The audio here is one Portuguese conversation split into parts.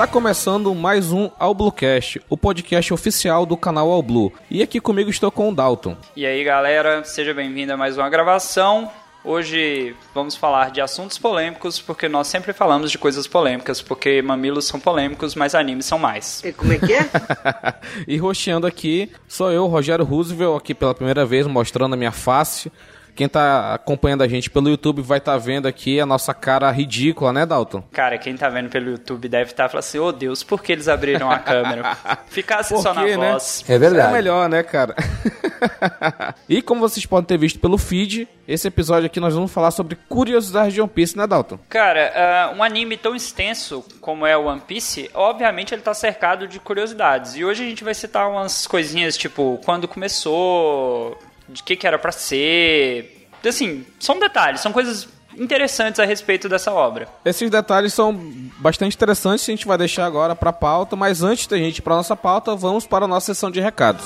Está começando mais um All Bluecast, o podcast oficial do canal All Blue. E aqui comigo estou com o Dalton. E aí, galera, seja bem-vindo a mais uma gravação. Hoje vamos falar de assuntos polêmicos, porque nós sempre falamos de coisas polêmicas, porque mamilos são polêmicos, mas animes são mais. E como é que é? e roxeando aqui, sou eu, Rogério Roosevelt, aqui pela primeira vez, mostrando a minha face. Quem tá acompanhando a gente pelo YouTube vai estar tá vendo aqui a nossa cara ridícula, né, Dalton? Cara, quem tá vendo pelo YouTube deve estar tá falando assim: ô oh, Deus, por que eles abriram a câmera? Ficasse por só quê, na né? voz. É verdade. É melhor, né, cara? e como vocês podem ter visto pelo feed, esse episódio aqui nós vamos falar sobre curiosidades de One Piece, né, Dalton? Cara, uh, um anime tão extenso como é o One Piece, obviamente ele tá cercado de curiosidades. E hoje a gente vai citar umas coisinhas tipo quando começou, de que, que era para ser. Assim, são detalhes, são coisas interessantes a respeito dessa obra. Esses detalhes são bastante interessantes, a gente vai deixar agora para pauta, mas antes da gente ir para nossa pauta, vamos para a nossa sessão de recados.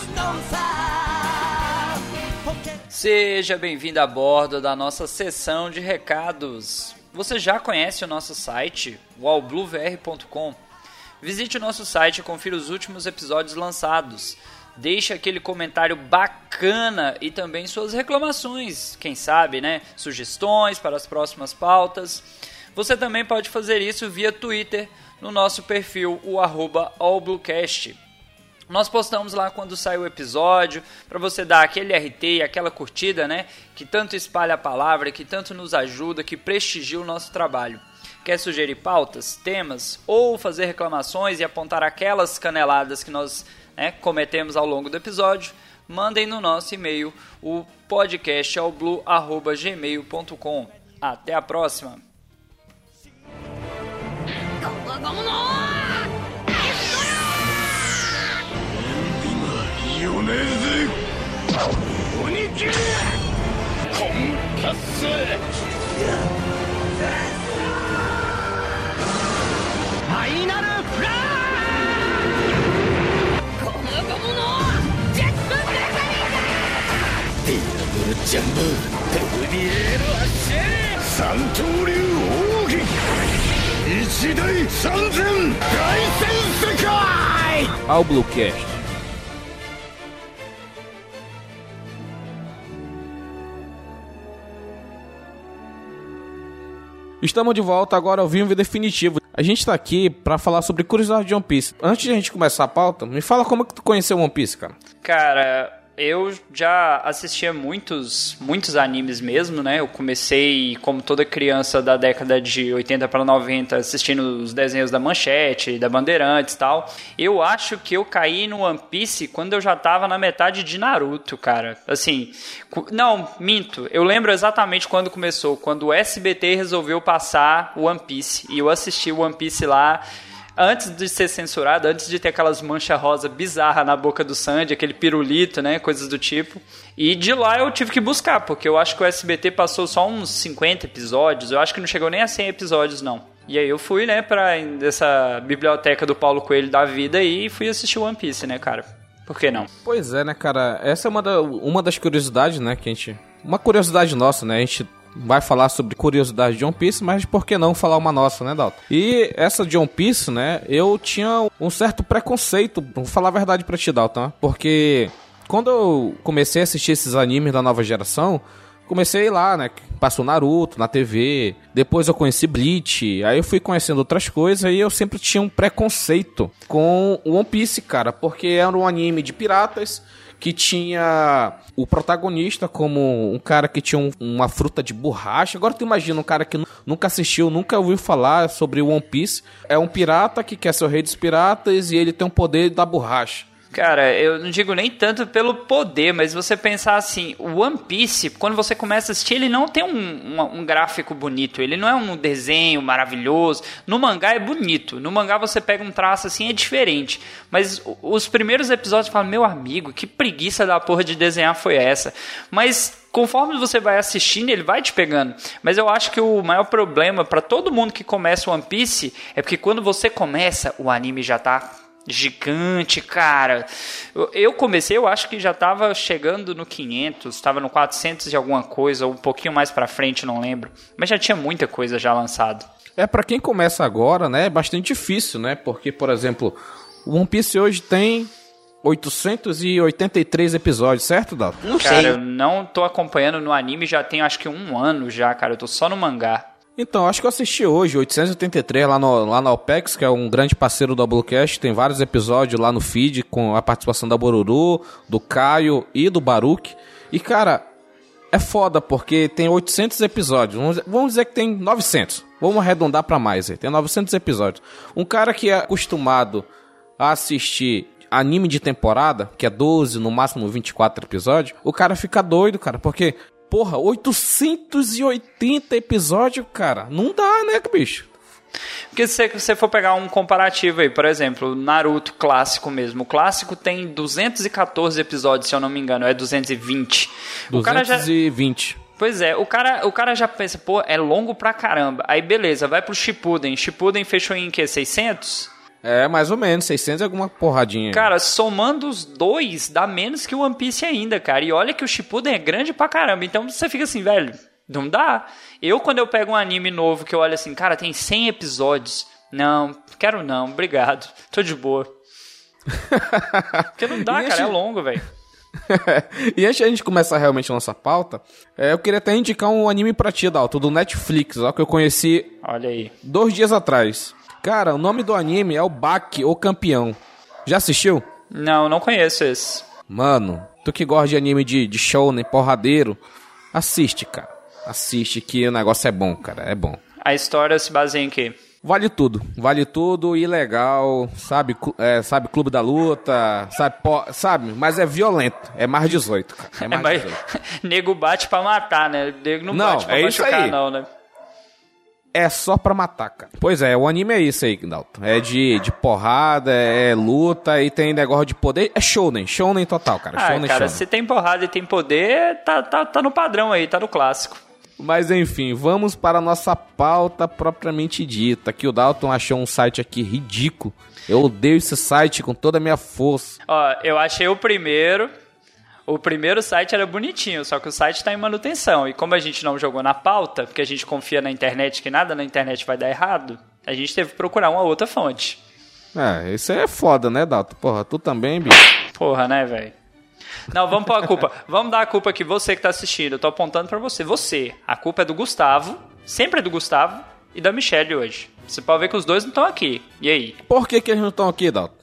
Seja bem-vindo a bordo da nossa sessão de recados. Você já conhece o nosso site, wallbluevr.com? Visite o nosso site e confira os últimos episódios lançados. Deixe aquele comentário bacana e também suas reclamações, quem sabe, né? Sugestões para as próximas pautas. Você também pode fazer isso via Twitter no nosso perfil, o arroba allbluecast. Nós postamos lá quando sai o episódio, para você dar aquele RT aquela curtida, né? Que tanto espalha a palavra, que tanto nos ajuda, que prestigia o nosso trabalho. Quer sugerir pautas, temas ou fazer reclamações e apontar aquelas caneladas que nós né, cometemos ao longo do episódio? Mandem no nosso e-mail o podcastalblue.gmail.com. Até a próxima! 米ジャンブペルリエール発射三刀流奥義一大三千大戦世界 Ao Bluecast. Estamos de volta agora ao vivo e definitivo. A gente está aqui para falar sobre curiosidade de One Piece. Antes de a gente começar a pauta, me fala como é que tu conheceu One Piece, cara. Cara, eu já assistia muitos, muitos animes mesmo, né? Eu comecei, como toda criança da década de 80 para 90, assistindo os desenhos da Manchete, da Bandeirantes e tal. Eu acho que eu caí no One Piece quando eu já tava na metade de Naruto, cara. Assim, não, minto. Eu lembro exatamente quando começou, quando o SBT resolveu passar o One Piece. E eu assisti o One Piece lá antes de ser censurado, antes de ter aquelas manchas rosa bizarra na boca do Sandy, aquele pirulito, né, coisas do tipo. E de lá eu tive que buscar, porque eu acho que o SBT passou só uns 50 episódios, eu acho que não chegou nem a 100 episódios não. E aí eu fui, né, pra essa biblioteca do Paulo Coelho da vida e fui assistir One Piece, né, cara? Por que não? Pois é, né, cara? Essa é uma, da, uma das curiosidades, né, que a gente... Uma curiosidade nossa, né? A gente vai falar sobre curiosidade de One Piece, mas por que não falar uma nossa, né, Dalton? E essa de One Piece, né, eu tinha um certo preconceito, vou falar a verdade pra ti, Dalton, porque quando eu comecei a assistir esses animes da nova geração, comecei lá, né, passou Naruto na TV, depois eu conheci Bleach, aí eu fui conhecendo outras coisas e eu sempre tinha um preconceito com One Piece, cara, porque era um anime de piratas, que tinha o protagonista como um cara que tinha um, uma fruta de borracha. Agora tu imagina um cara que nunca assistiu, nunca ouviu falar sobre One Piece. É um pirata que quer ser o rei dos piratas e ele tem o poder da borracha. Cara, eu não digo nem tanto pelo poder, mas você pensar assim, o One Piece, quando você começa a assistir, ele não tem um, um, um, gráfico bonito, ele não é um desenho maravilhoso. No mangá é bonito, no mangá você pega um traço assim, é diferente. Mas os primeiros episódios falam, meu amigo, que preguiça da porra de desenhar foi essa? Mas conforme você vai assistindo, ele vai te pegando. Mas eu acho que o maior problema para todo mundo que começa One Piece é porque quando você começa, o anime já tá gigante, cara. Eu comecei, eu acho que já estava chegando no 500, estava no 400 e alguma coisa, ou um pouquinho mais para frente, não lembro. Mas já tinha muita coisa já lançado. é para quem começa agora, né? É bastante difícil, né? Porque, por exemplo, o One Piece hoje tem 883 episódios, certo, Dalton? Não cara, sei. eu não tô acompanhando no anime já tem acho que um ano já, cara. Eu tô só no mangá. Então, acho que eu assisti hoje, 883, lá no, lá na OPEX, que é um grande parceiro do Doublecast. Tem vários episódios lá no feed com a participação da Boruru, do Caio e do Baruch. E, cara, é foda porque tem 800 episódios. Vamos, vamos dizer que tem 900. Vamos arredondar para mais aí. Tem 900 episódios. Um cara que é acostumado a assistir anime de temporada, que é 12, no máximo 24 episódios, o cara fica doido, cara, porque porra, 880 episódios, cara. Não dá, né, bicho? Porque se você for pegar um comparativo aí, por exemplo, Naruto clássico mesmo. O clássico tem 214 episódios, se eu não me engano, é 220. 220. O cara já... Pois é, o cara, o cara já pensa, pô, é longo pra caramba. Aí beleza, vai pro Shippuden. Shippuden fechou em que 600? É, mais ou menos, 600 é alguma porradinha. Cara, somando os dois, dá menos que o One Piece ainda, cara. E olha que o Shippuden é grande pra caramba. Então você fica assim, velho, não dá. Eu, quando eu pego um anime novo que eu olho assim, cara, tem 100 episódios. Não, quero não, obrigado. Tô de boa. Porque não dá, cara, é longo, velho. e antes de a gente começar realmente a nossa pauta, é, eu queria até indicar um anime pra ti, Dalton, do Netflix, ó, que eu conheci Olha aí. dois dias atrás. Cara, o nome do anime é o Baki, o Campeão. Já assistiu? Não, não conheço esse. Mano, tu que gosta de anime de, de shounen, porradeiro, assiste, cara. Assiste que o negócio é bom, cara, é bom. A história se baseia em quê? Vale tudo, vale tudo e legal, sabe, é, sabe, Clube da Luta, sabe, po, sabe, mas é violento, é mais 18, cara, é mais, é mais 18. Nego bate pra matar, né, nego não, não bate pra é machucar não, né é só pra matar, cara. Pois é, o anime é isso aí, Dalton. É de, de porrada, é luta e tem negócio de poder. É shounen, shounen total, cara. Ah, shounen, cara, shounen. se tem porrada e tem poder, tá, tá, tá no padrão aí, tá no clássico. Mas enfim, vamos para a nossa pauta propriamente dita. Que o Dalton achou um site aqui ridículo. Eu odeio esse site com toda a minha força. Ó, eu achei o primeiro, o primeiro site era bonitinho, só que o site está em manutenção. E como a gente não jogou na pauta, porque a gente confia na internet que nada na internet vai dar errado, a gente teve que procurar uma outra fonte. É, isso é foda, né, Dato? Porra, tu também, bicho. Porra, né, velho? Não, vamos pôr a culpa. vamos dar a culpa aqui, você que tá assistindo. Eu tô apontando para você. Você. A culpa é do Gustavo, sempre é do Gustavo, e da Michelle hoje. Você pode ver que os dois não estão aqui. E aí? Por que, que eles não estão aqui, Dato?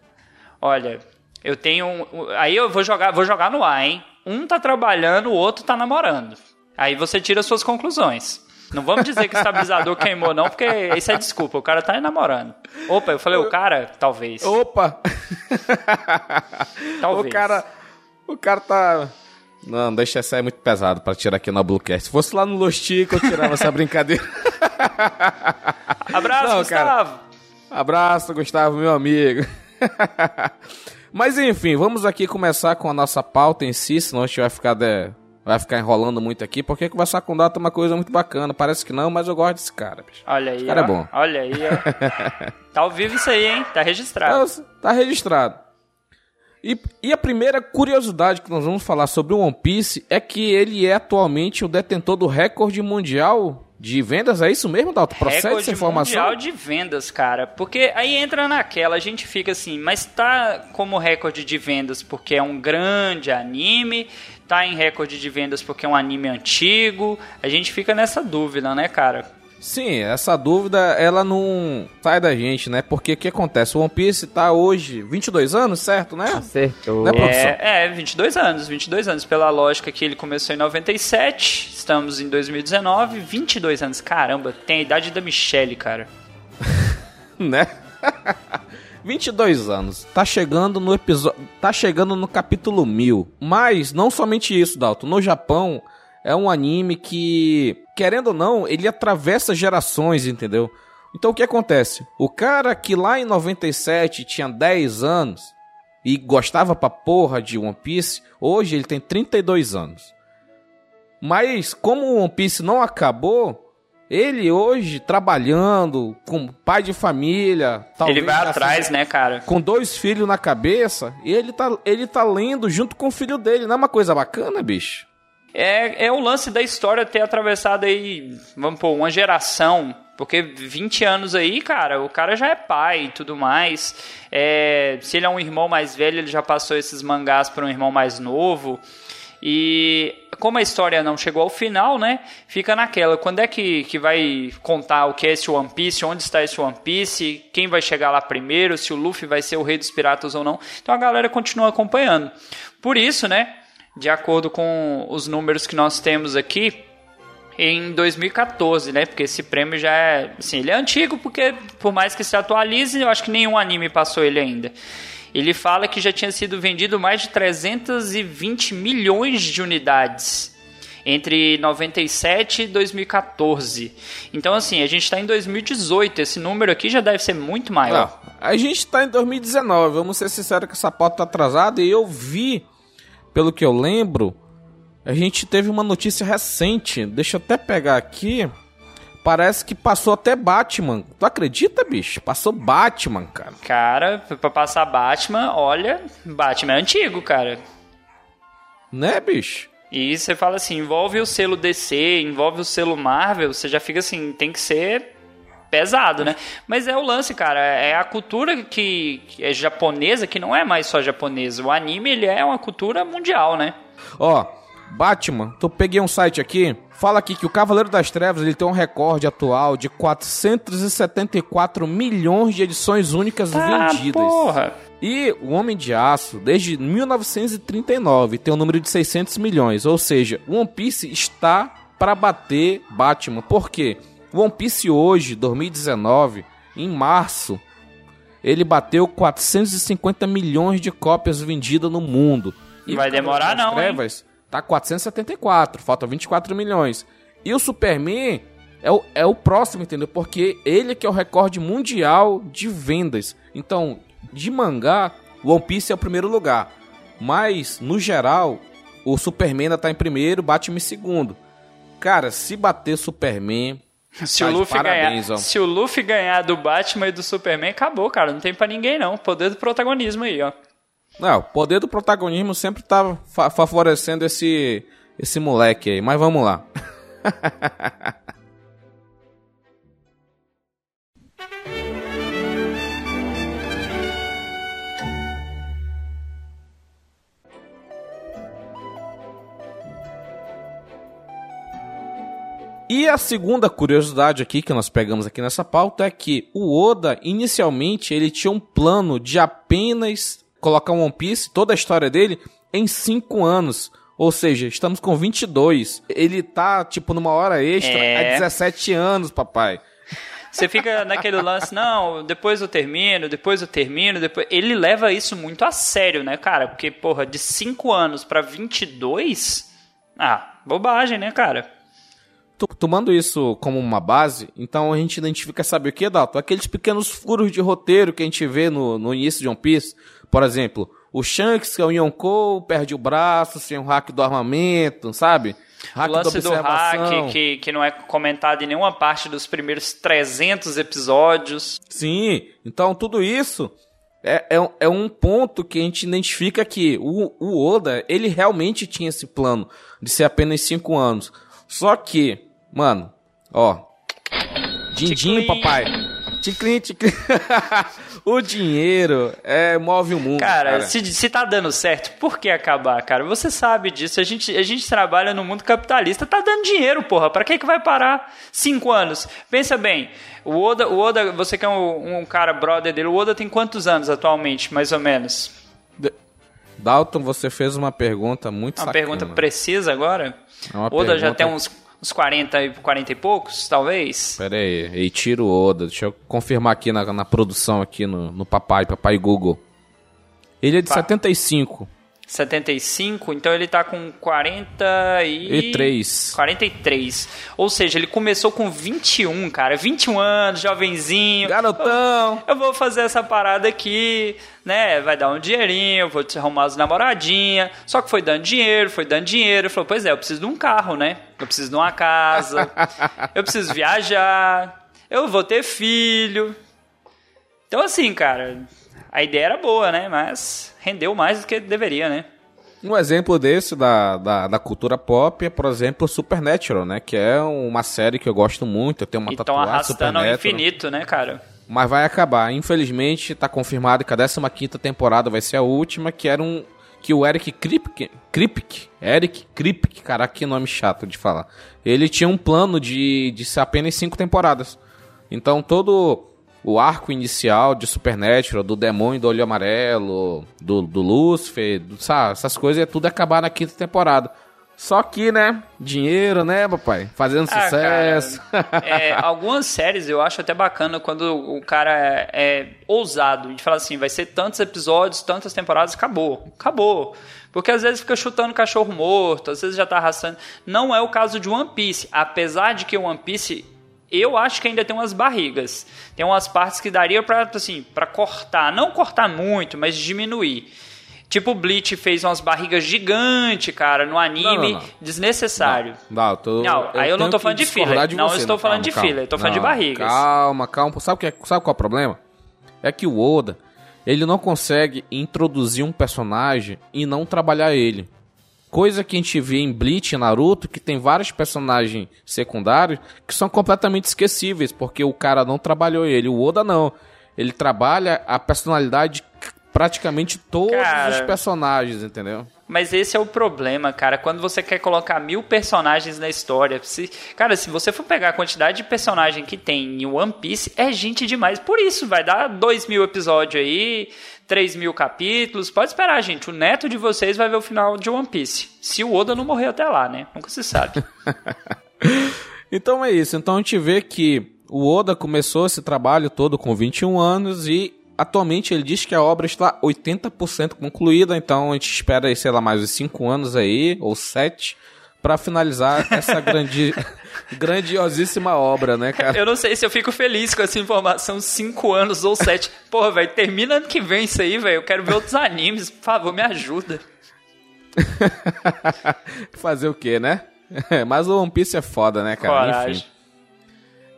Olha, eu tenho. Um, aí eu vou jogar, vou jogar no ar, hein? Um tá trabalhando, o outro tá namorando. Aí você tira suas conclusões. Não vamos dizer que o estabilizador queimou, não, porque isso é desculpa. O cara tá namorando. Opa, eu falei, o cara, talvez. Opa! talvez. O cara. O cara tá. Não, deixa essa é muito pesado pra tirar aqui na Bluecast. Se fosse lá no Lostico, eu tirava essa brincadeira. Abraço, não, Gustavo! Cara. Abraço, Gustavo, meu amigo. Mas enfim, vamos aqui começar com a nossa pauta em si, senão a gente vai ficar, de... vai ficar enrolando muito aqui, porque conversar com o Data é uma coisa muito bacana. Parece que não, mas eu gosto desse cara, bicho. Olha aí, esse cara ó. é bom. Olha aí, ó. tá ao vivo isso aí, hein? Tá registrado. Tá, tá registrado. E, e, a primeira curiosidade que nós vamos falar sobre o One Piece é que ele é atualmente o detentor do recorde mundial de vendas, é isso mesmo, Dalton? Procede Recorde essa informação? mundial de vendas, cara. Porque aí entra naquela, a gente fica assim, mas tá como recorde de vendas porque é um grande anime, tá em recorde de vendas porque é um anime antigo. A gente fica nessa dúvida, né, cara? Sim, essa dúvida ela não sai da gente, né? Porque o que acontece? O One Piece tá hoje 22 anos, certo, né? Acertou. Né, é, é, 22 anos, 22 anos. Pela lógica que ele começou em 97, estamos em 2019, 22 anos. Caramba, tem a idade da Michelle, cara. né? 22 anos. Tá chegando no episódio. Tá chegando no capítulo 1000. Mas não somente isso, Dalton. No Japão, é um anime que, querendo ou não, ele atravessa gerações, entendeu? Então o que acontece? O cara que lá em 97 tinha 10 anos e gostava pra porra de One Piece, hoje ele tem 32 anos. Mas como o One Piece não acabou, ele hoje trabalhando com pai de família, ele vai atrás, né, cara? Com dois filhos na cabeça, e ele tá, ele tá lendo junto com o filho dele. Não é uma coisa bacana, bicho? É, é o lance da história ter atravessado aí, vamos pôr, uma geração Porque 20 anos aí, cara, o cara já é pai e tudo mais. É, se ele é um irmão mais velho, ele já passou esses mangás para um irmão mais novo. E como a história não chegou ao final, né? Fica naquela. Quando é que, que vai contar o que é esse One Piece? Onde está esse One Piece? Quem vai chegar lá primeiro? Se o Luffy vai ser o rei dos piratas ou não? Então a galera continua acompanhando. Por isso, né? De acordo com os números que nós temos aqui, em 2014, né? Porque esse prêmio já é, assim, ele é antigo porque por mais que se atualize, eu acho que nenhum anime passou ele ainda. Ele fala que já tinha sido vendido mais de 320 milhões de unidades entre 97 e 2014. Então, assim, a gente está em 2018. Esse número aqui já deve ser muito maior. Não, a gente está em 2019. Vamos ser sinceros que essa pauta tá atrasada. E eu vi, pelo que eu lembro, a gente teve uma notícia recente. Deixa eu até pegar aqui. Parece que passou até Batman. Tu acredita, bicho? Passou Batman, cara. Cara, pra passar Batman, olha, Batman é antigo, cara. Né, bicho? E você fala assim, envolve o selo DC, envolve o selo Marvel, você já fica assim, tem que ser pesado, né? Mas é o lance, cara, é a cultura que, é japonesa, que não é mais só japonesa. O anime, ele é uma cultura mundial, né? Ó, Batman, tô peguei um site aqui, fala aqui que o Cavaleiro das Trevas ele tem um recorde atual de 474 milhões de edições únicas ah, vendidas. Porra. E o Homem de Aço, desde 1939, tem um número de 600 milhões. Ou seja, o One Piece está para bater Batman. Por quê? One Piece hoje, 2019, em março, ele bateu 450 milhões de cópias vendidas no mundo. E vai demorar não, Trevas, hein? Tá 474, faltam 24 milhões. E o Superman é o, é o próximo, entendeu? Porque ele que é o recorde mundial de vendas. Então, de mangá, o One Piece é o primeiro lugar. Mas, no geral, o Superman ainda tá em primeiro, Batman em segundo. Cara, se bater Superman. Se, tá o Luffy parabéns, ganhar, se o Luffy ganhar do Batman e do Superman, acabou, cara. Não tem para ninguém, não. Poder do protagonismo aí, ó. Não, o poder do protagonismo sempre tá fa favorecendo esse, esse moleque aí, mas vamos lá. E a segunda curiosidade aqui que nós pegamos aqui nessa pauta é que o Oda inicialmente ele tinha um plano de apenas colocar One Piece, toda a história dele, em 5 anos. Ou seja, estamos com 22. Ele tá, tipo, numa hora extra é... há 17 anos, papai. Você fica naquele lance, não, depois eu termino, depois eu termino, depois. Ele leva isso muito a sério, né, cara? Porque, porra, de 5 anos pra 22. Ah, bobagem, né, cara? Tomando isso como uma base, então a gente identifica, sabe o que, Dalton? Aqueles pequenos furos de roteiro que a gente vê no, no início de One Piece. Por exemplo, o Shanks, que é o Yonkou, perde o braço, sem o hack do armamento, sabe? Hack o lance do hack, que, que não é comentado em nenhuma parte dos primeiros 300 episódios. Sim, então tudo isso é, é, é, um ponto que a gente identifica que o, o Oda, ele realmente tinha esse plano de ser apenas 5 anos. Só que, mano, ó, Dindim, papai. Ticlin, ticlin. o dinheiro é, move o mundo. Cara, cara. Se, se tá dando certo, por que acabar, cara? Você sabe disso. A gente, a gente trabalha no mundo capitalista, tá dando dinheiro, porra. Pra que, que vai parar cinco anos? Pensa bem, o Oda, o Oda você que é um, um cara brother dele, o Oda tem quantos anos atualmente, mais ou menos? Dalton, você fez uma pergunta muito Uma sacana. pergunta precisa agora? É Oda pergunta... já tem uns uns 40, 40 e poucos, talvez. Pera aí, e tiro Oda. Deixa eu confirmar aqui na, na produção, aqui no, no papai, papai Google. Ele é de pa 75. 75, então ele tá com 43. 43. Ou seja, ele começou com 21, cara. 21 anos, jovenzinho. Garotão. Eu, eu vou fazer essa parada aqui, né? Vai dar um dinheirinho, vou te arrumar as namoradinhas. Só que foi dando dinheiro, foi dando dinheiro. Falou, pois é, eu preciso de um carro, né? Eu preciso de uma casa. eu preciso viajar. Eu vou ter filho. Então, assim, cara, a ideia era boa, né? Mas rendeu mais do que deveria, né? Um exemplo desse da, da, da, cultura pop é, por exemplo, Supernatural, né? Que é uma série que eu gosto muito. Eu tenho uma e tatuagem arrastando ao infinito, né, cara? Mas vai acabar. Infelizmente, tá confirmado que a 15 temporada vai ser a última, que era um... Que o Eric Kripke, Kripke, Eric Kripke, caraca, que nome chato de falar. Ele tinha um plano de, de ser apenas cinco temporadas. Então todo o arco inicial de Supernatural, do demônio do olho amarelo, do, do Lúcifer, do, sabe, essas coisas, é tudo acabar na quinta temporada. Só que, né? Dinheiro, né, papai? Fazendo ah, sucesso. Cara, é, algumas séries eu acho até bacana quando o cara é, é ousado. De falar assim, vai ser tantos episódios, tantas temporadas, acabou. Acabou. Porque às vezes fica chutando cachorro morto, às vezes já tá arrastando. Não é o caso de One Piece. Apesar de que One Piece eu acho que ainda tem umas barrigas. Tem umas partes que daria para assim, para cortar, não cortar muito, mas diminuir. Tipo, o Bleach fez umas barrigas gigantes, cara, no anime, não, não, não. desnecessário. Não, tô, não aí eu, eu não tô falando de filler. De não você, estou falando calma, de filler, eu tô falando de barrigas. Calma, calma. Sabe, que é, sabe qual é o problema? É que o Oda, ele não consegue introduzir um personagem e não trabalhar ele. Coisa que a gente vê em Bleach e Naruto, que tem vários personagens secundários que são completamente esquecíveis, porque o cara não trabalhou ele. O Oda não. Ele trabalha a personalidade praticamente todos cara, os personagens, entendeu? Mas esse é o problema, cara. Quando você quer colocar mil personagens na história, se, cara, se você for pegar a quantidade de personagem que tem em One Piece, é gente demais. Por isso, vai dar dois mil episódios aí, 3 mil capítulos. Pode esperar, gente. O neto de vocês vai ver o final de One Piece. Se o Oda não morrer até lá, né? Nunca se sabe. então é isso. Então a gente vê que o Oda começou esse trabalho todo com 21 anos e atualmente ele diz que a obra está 80% concluída. Então a gente espera, sei lá, mais uns 5 anos aí, ou 7 para finalizar essa grande, grandiosíssima obra, né, cara? Eu não sei se eu fico feliz com essa informação, cinco anos ou sete. Porra, velho, termina ano que vem isso aí, velho. Eu quero ver outros animes, por favor, me ajuda. Fazer o quê, né? Mas o One Piece é foda, né, cara? Coragem. Enfim.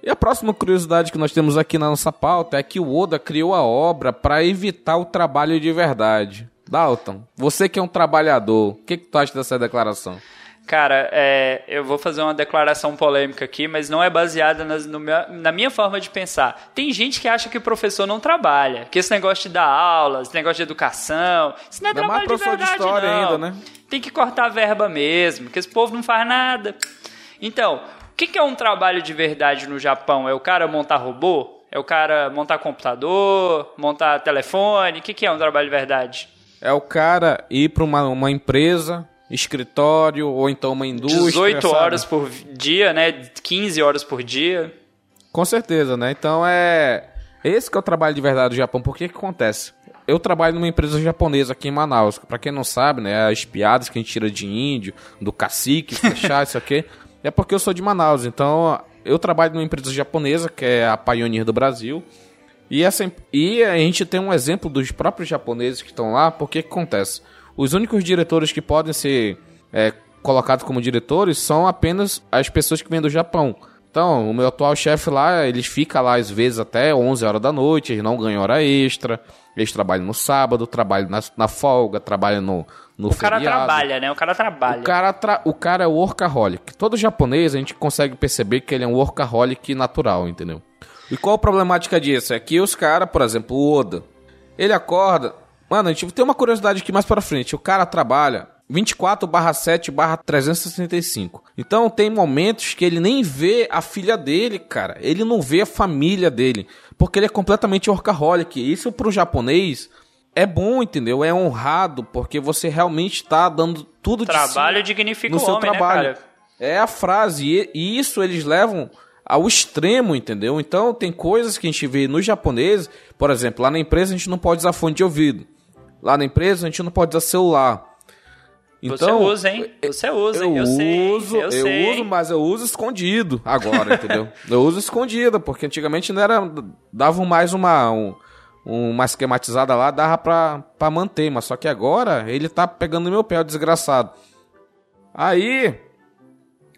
E a próxima curiosidade que nós temos aqui na nossa pauta é que o Oda criou a obra para evitar o trabalho de verdade. Dalton, você que é um trabalhador, o que, que tu acha dessa declaração? Cara, é, eu vou fazer uma declaração polêmica aqui, mas não é baseada nas, meu, na minha forma de pensar. Tem gente que acha que o professor não trabalha, que esse negócio de dar aula, esse negócio de educação, isso não é, não trabalho é mais de verdade, de história não. ainda, né? Tem que cortar a verba mesmo, que esse povo não faz nada. Então, o que, que é um trabalho de verdade no Japão? É o cara montar robô? É o cara montar computador, montar telefone? O que, que é um trabalho de verdade? É o cara ir para uma, uma empresa, escritório ou então uma indústria. 18 sabe? horas por dia, né? 15 horas por dia. Com certeza, né? Então é. Esse que é o trabalho de verdade do Japão. Por que que acontece? Eu trabalho numa empresa japonesa aqui em Manaus. Para quem não sabe, né? As piadas que a gente tira de índio, do cacique, fechar isso aqui. É porque eu sou de Manaus. Então eu trabalho numa empresa japonesa, que é a Pioneer do Brasil. E, essa, e a gente tem um exemplo dos próprios japoneses que estão lá. Por que que acontece? Os únicos diretores que podem ser é, colocados como diretores são apenas as pessoas que vêm do Japão. Então, o meu atual chefe lá, eles ficam lá às vezes até 11 horas da noite, eles não ganham hora extra, eles trabalham no sábado, trabalham na, na folga, trabalham no, no o feriado. cara trabalha, né? O cara trabalha. O cara, tra o cara é workaholic. Todo japonês, a gente consegue perceber que ele é um workaholic natural, entendeu? E qual a problemática disso? É que os caras, por exemplo, o Oda, ele acorda, Mano, a gente tem uma curiosidade aqui mais pra frente. O cara trabalha 24 7 365. Então tem momentos que ele nem vê a filha dele, cara. Ele não vê a família dele. Porque ele é completamente workaholic. Isso pro japonês é bom, entendeu? É honrado, porque você realmente está dando tudo trabalho de Trabalho dignifica no o seu homem, né, trabalho. Né, é a frase. E isso eles levam ao extremo, entendeu? Então tem coisas que a gente vê no japonês, por exemplo, lá na empresa a gente não pode usar fone de ouvido. Lá na empresa a gente não pode usar celular. Então, você usa, hein? Você usa, eu, eu uso, sei, eu, eu sei. uso, mas eu uso escondido agora, entendeu? Eu uso escondido, porque antigamente não era dava mais uma um, uma esquematizada lá, dava pra, pra manter, mas só que agora ele tá pegando no meu pé, o desgraçado. Aí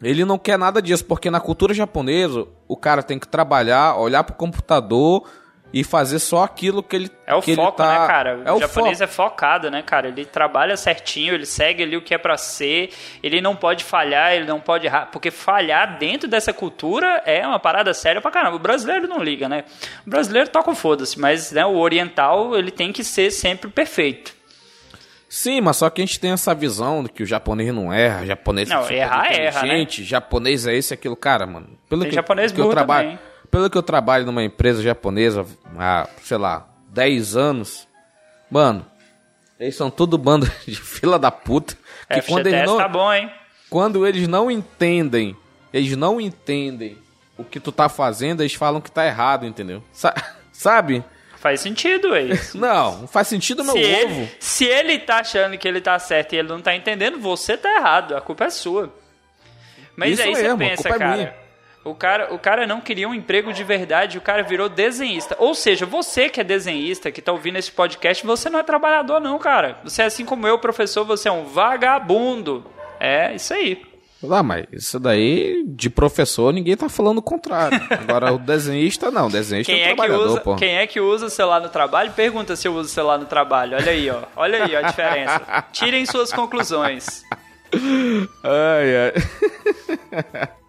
ele não quer nada disso, porque na cultura japonesa o cara tem que trabalhar, olhar pro computador e fazer só aquilo que ele É o foco, tá... né, cara? É o o japonês é focado, né, cara? Ele trabalha certinho, ele segue ali o que é pra ser, ele não pode falhar, ele não pode errar, porque falhar dentro dessa cultura é uma parada séria pra caramba. O brasileiro não liga, né? O brasileiro toca o foda-se, mas né, o oriental, ele tem que ser sempre perfeito. Sim, mas só que a gente tem essa visão de que o japonês não erra, japonês Não, é errar, erra, né? japonês é esse aquilo. Cara, mano, pelo Tem que, japonês que eu trabalho, também. Pelo que eu trabalho numa empresa japonesa há, sei lá, 10 anos, mano, eles são tudo bando de fila da puta. Que quando eles, FGTS não, tá bom, hein? quando eles não entendem, eles não entendem o que tu tá fazendo, eles falam que tá errado, entendeu? Sa- sabe? Faz sentido, é isso. Não, faz sentido meu se, ovo. ele, se ele tá achando que ele tá certo e ele não tá entendendo, você tá errado. A culpa é sua. Mas Isso aí você mesmo, a pensa, é cara. minha. O cara, o cara não queria um emprego de verdade, o cara virou desenhista. Ou seja, você que é desenhista, que tá ouvindo esse podcast, você não é trabalhador, não, cara. Você é assim como eu, professor, você é um vagabundo. É isso aí. Ah, mas isso daí, de professor, ninguém tá falando o contrário. Agora, o desenhista, não. O desenhista Quem é um é, que trabalhador, usa, pô. quem é que usa o celular no trabalho? Pergunta se eu uso celular no trabalho. Olha aí, ó. Olha aí ó, a diferença. Tirem suas conclusões. Ai, ai.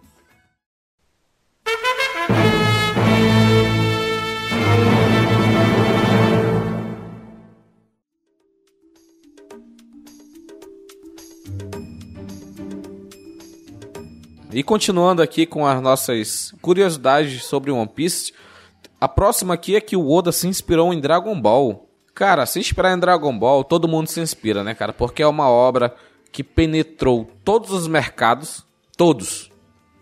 E continuando aqui com as nossas curiosidades sobre One Piece, a próxima aqui é que o Oda se inspirou em Dragon Ball. Cara, se inspirar em Dragon Ball, todo mundo se inspira, né, cara? Porque é uma obra que penetrou todos os mercados, todos.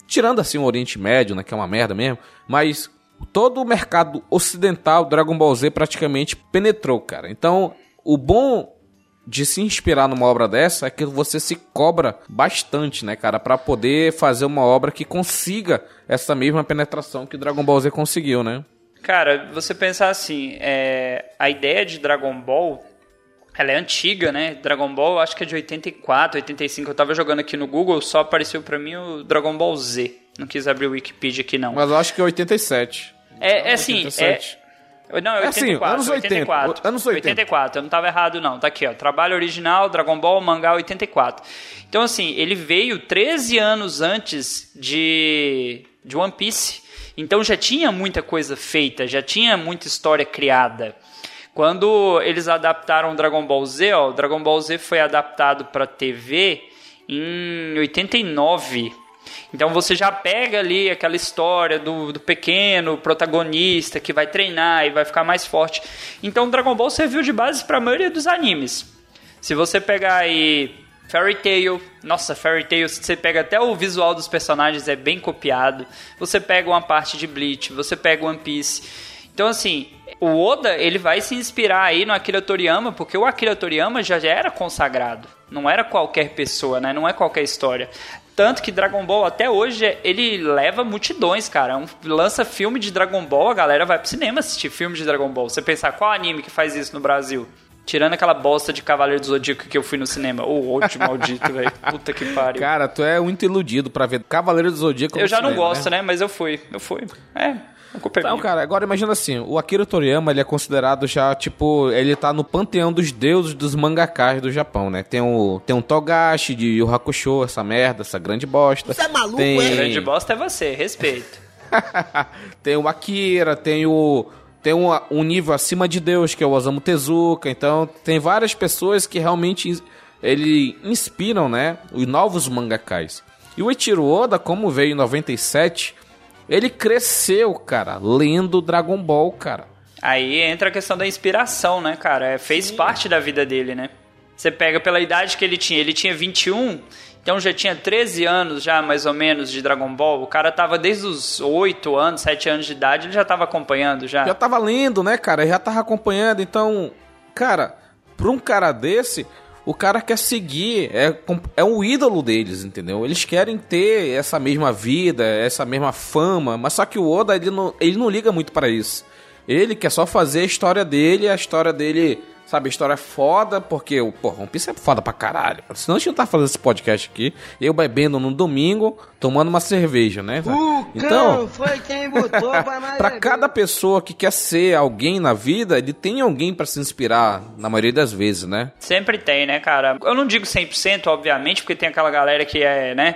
Tirando assim o Oriente Médio, né, que é uma merda mesmo, mas todo o mercado ocidental, Dragon Ball Z praticamente penetrou, cara. Então, o bom de se inspirar numa obra dessa é que você se cobra bastante, né, cara, Pra poder fazer uma obra que consiga essa mesma penetração que Dragon Ball Z conseguiu, né? Cara, você pensar assim, é, a ideia de Dragon Ball, ela é antiga, né? Dragon Ball, acho que é de 84, 85. Eu tava jogando aqui no Google, só apareceu pra mim o Dragon Ball Z. Não quis abrir o Wikipedia aqui, não. Mas eu acho que é 87. É, é assim, 87. é... Não, é É assim, 84, anos 80, 84, anos 80. 84, eu não tava errado não, tá aqui ó, trabalho original, Dragon Ball, mangá 84. Então assim, ele veio 13 anos antes de, de One Piece, então já tinha muita coisa feita, já tinha muita história criada. Quando eles adaptaram Dragon Ball Z, ó, Dragon Ball Z foi adaptado para TV em 89. Então você já pega ali aquela história do, do pequeno protagonista que vai treinar e vai ficar mais forte. Então Dragon Ball serviu de base para a maioria dos animes. Se você pegar aí Fairy Tail, nossa, Fairy Tail, você pega até o visual dos personagens é bem copiado. Você pega uma parte de Bleach, você pega One Piece. Então assim, o Oda, ele vai se inspirar aí no Akira Toriyama, porque o Akira Toriyama já, já era consagrado. Não era qualquer pessoa, né? Não é qualquer história. Tanto que Dragon Ball até hoje ele leva multidões, cara. Um, lança filme de Dragon Ball, a galera vai pro cinema assistir filme de Dragon Ball. Você pensar qual anime que faz isso no Brasil? Tirando aquela bosta de Cavaleiro do Zodíaco que eu fui no cinema. Ô, ótimo maldito, velho. Puta que pariu. Cara, tu é muito iludido pra ver Cavaleiro do Zodíaco eu já não cinema, gosto, né? Mas eu fui. Eu fui. É, é Então, minha. cara, agora imagina assim, o Akira Toriyama, ele é considerado já, tipo, ele tá no panteão dos deuses dos mangakas do Japão, né? Tem o, tem um Togashi de Yu Hakusho, essa merda, essa grande bosta. Você é maluco, tem... é? Grande bosta é você, respeito. tem o Akira, tem o tem um, um nível acima de Deus, que é o Osamu Tezuka. Então, tem várias pessoas que realmente ele inspiram, né, os novos mangakais. E o Eiichiro Oda, como veio em 97, ele cresceu, cara, lendo Dragon Ball, cara. Aí entra a questão da inspiração, né, cara? É, Fez parte da vida dele, né? Você pega pela idade que ele tinha, ele tinha 21, então já tinha 13 anos já, mais ou menos, de Dragon Ball. O cara tava desde os 8 anos, 7 anos de idade, ele já tava acompanhando já. Já tava lendo, né, cara? Já tava acompanhando. Então, cara, pra um cara desse, o cara quer seguir, é, é um ídolo deles, entendeu? Eles querem ter essa mesma vida, essa mesma fama, mas só que o Oda, ele não, ele não liga muito pra isso. Ele quer só fazer a história dele, a história dele Sabe, a história é foda, porque o porra, One Piece é foda pra caralho. Senão a gente não tá fazendo esse podcast aqui. Eu bebendo no domingo, tomando uma cerveja, né? O então, foi quem botou pra mais Pra cada pessoa que quer ser alguém na vida, ele tem alguém para se inspirar, na maioria das vezes, né? Sempre tem, né, cara? Eu não digo 100%, obviamente, porque tem aquela galera que é, né